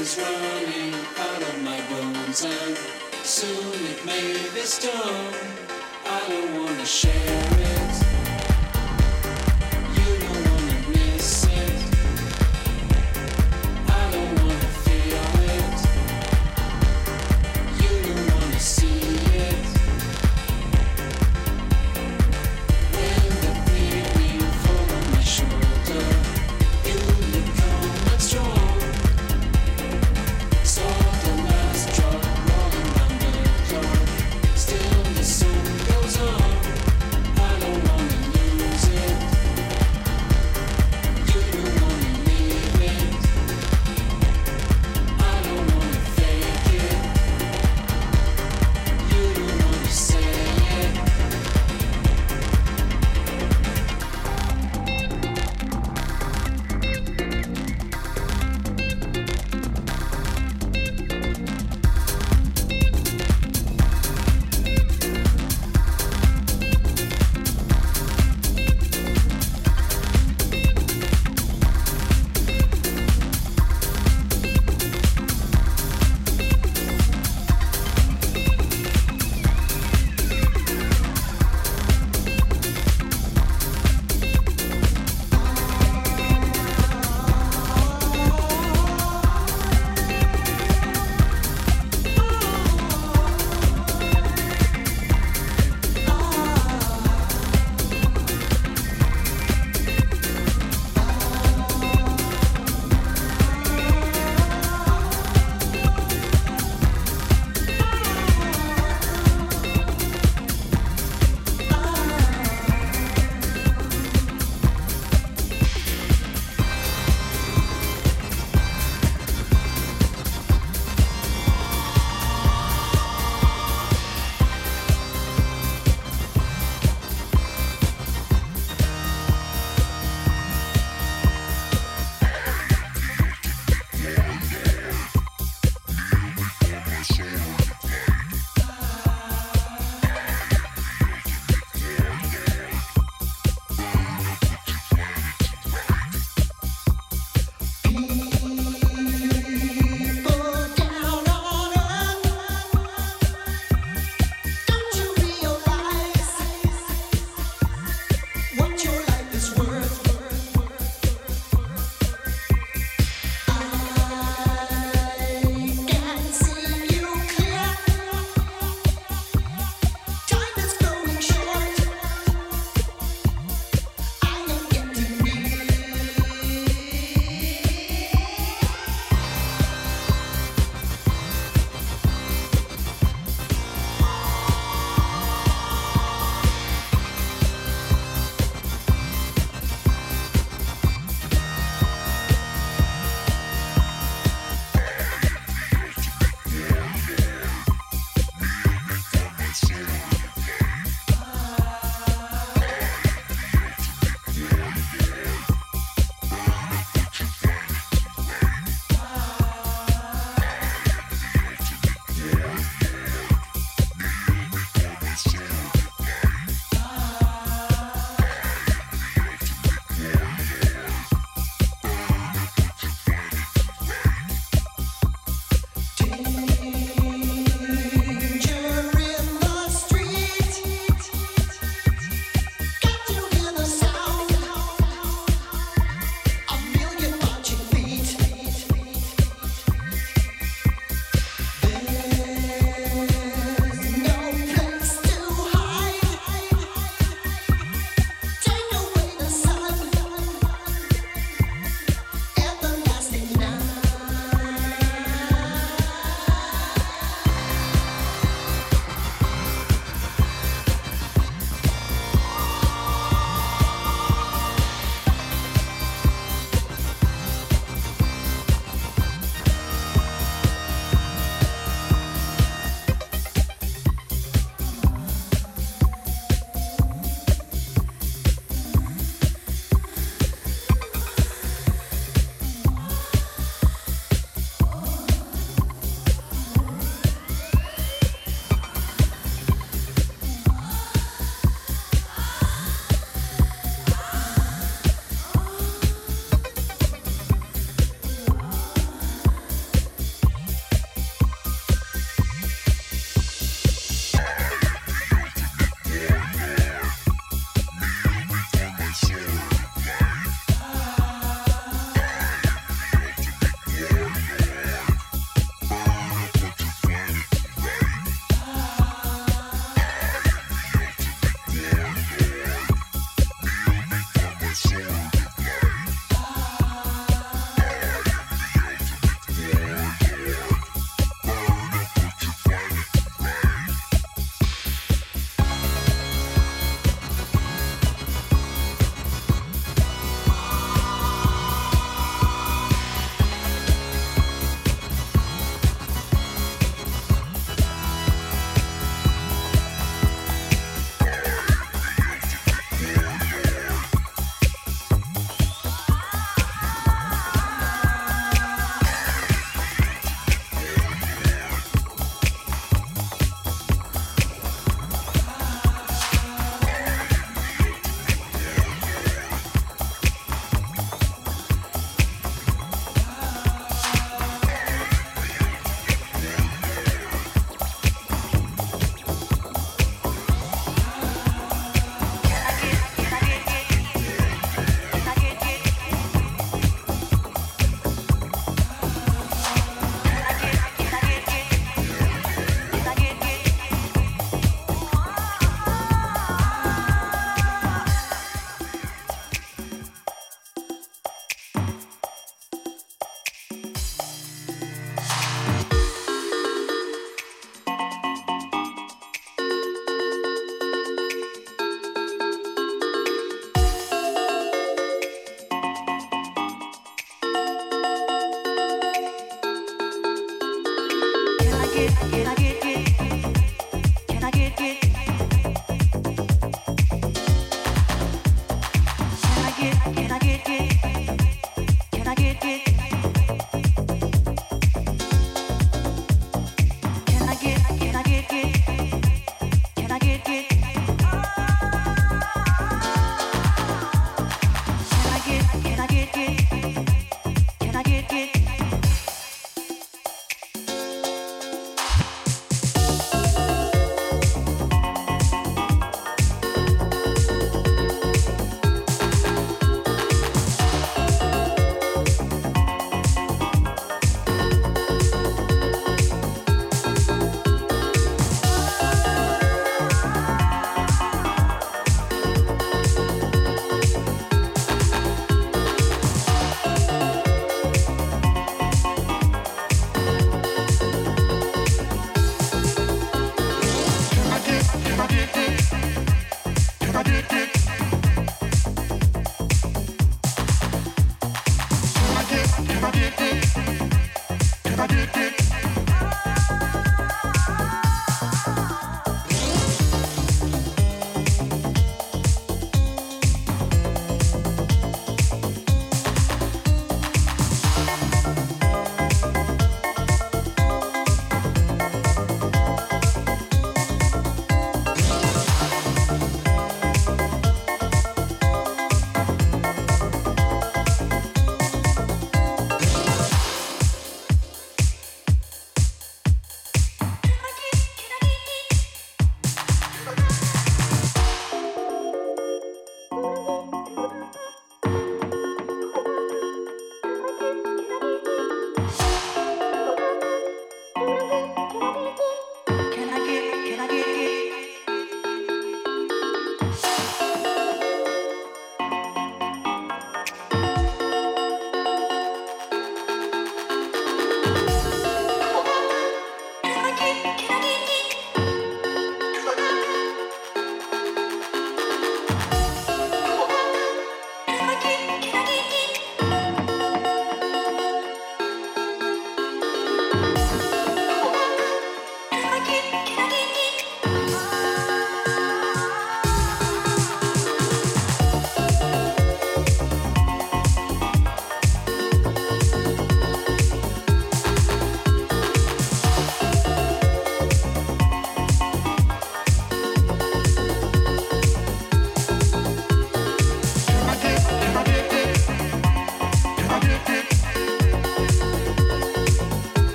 is running out of my bones, and soon it may be stone. I don't wanna share it.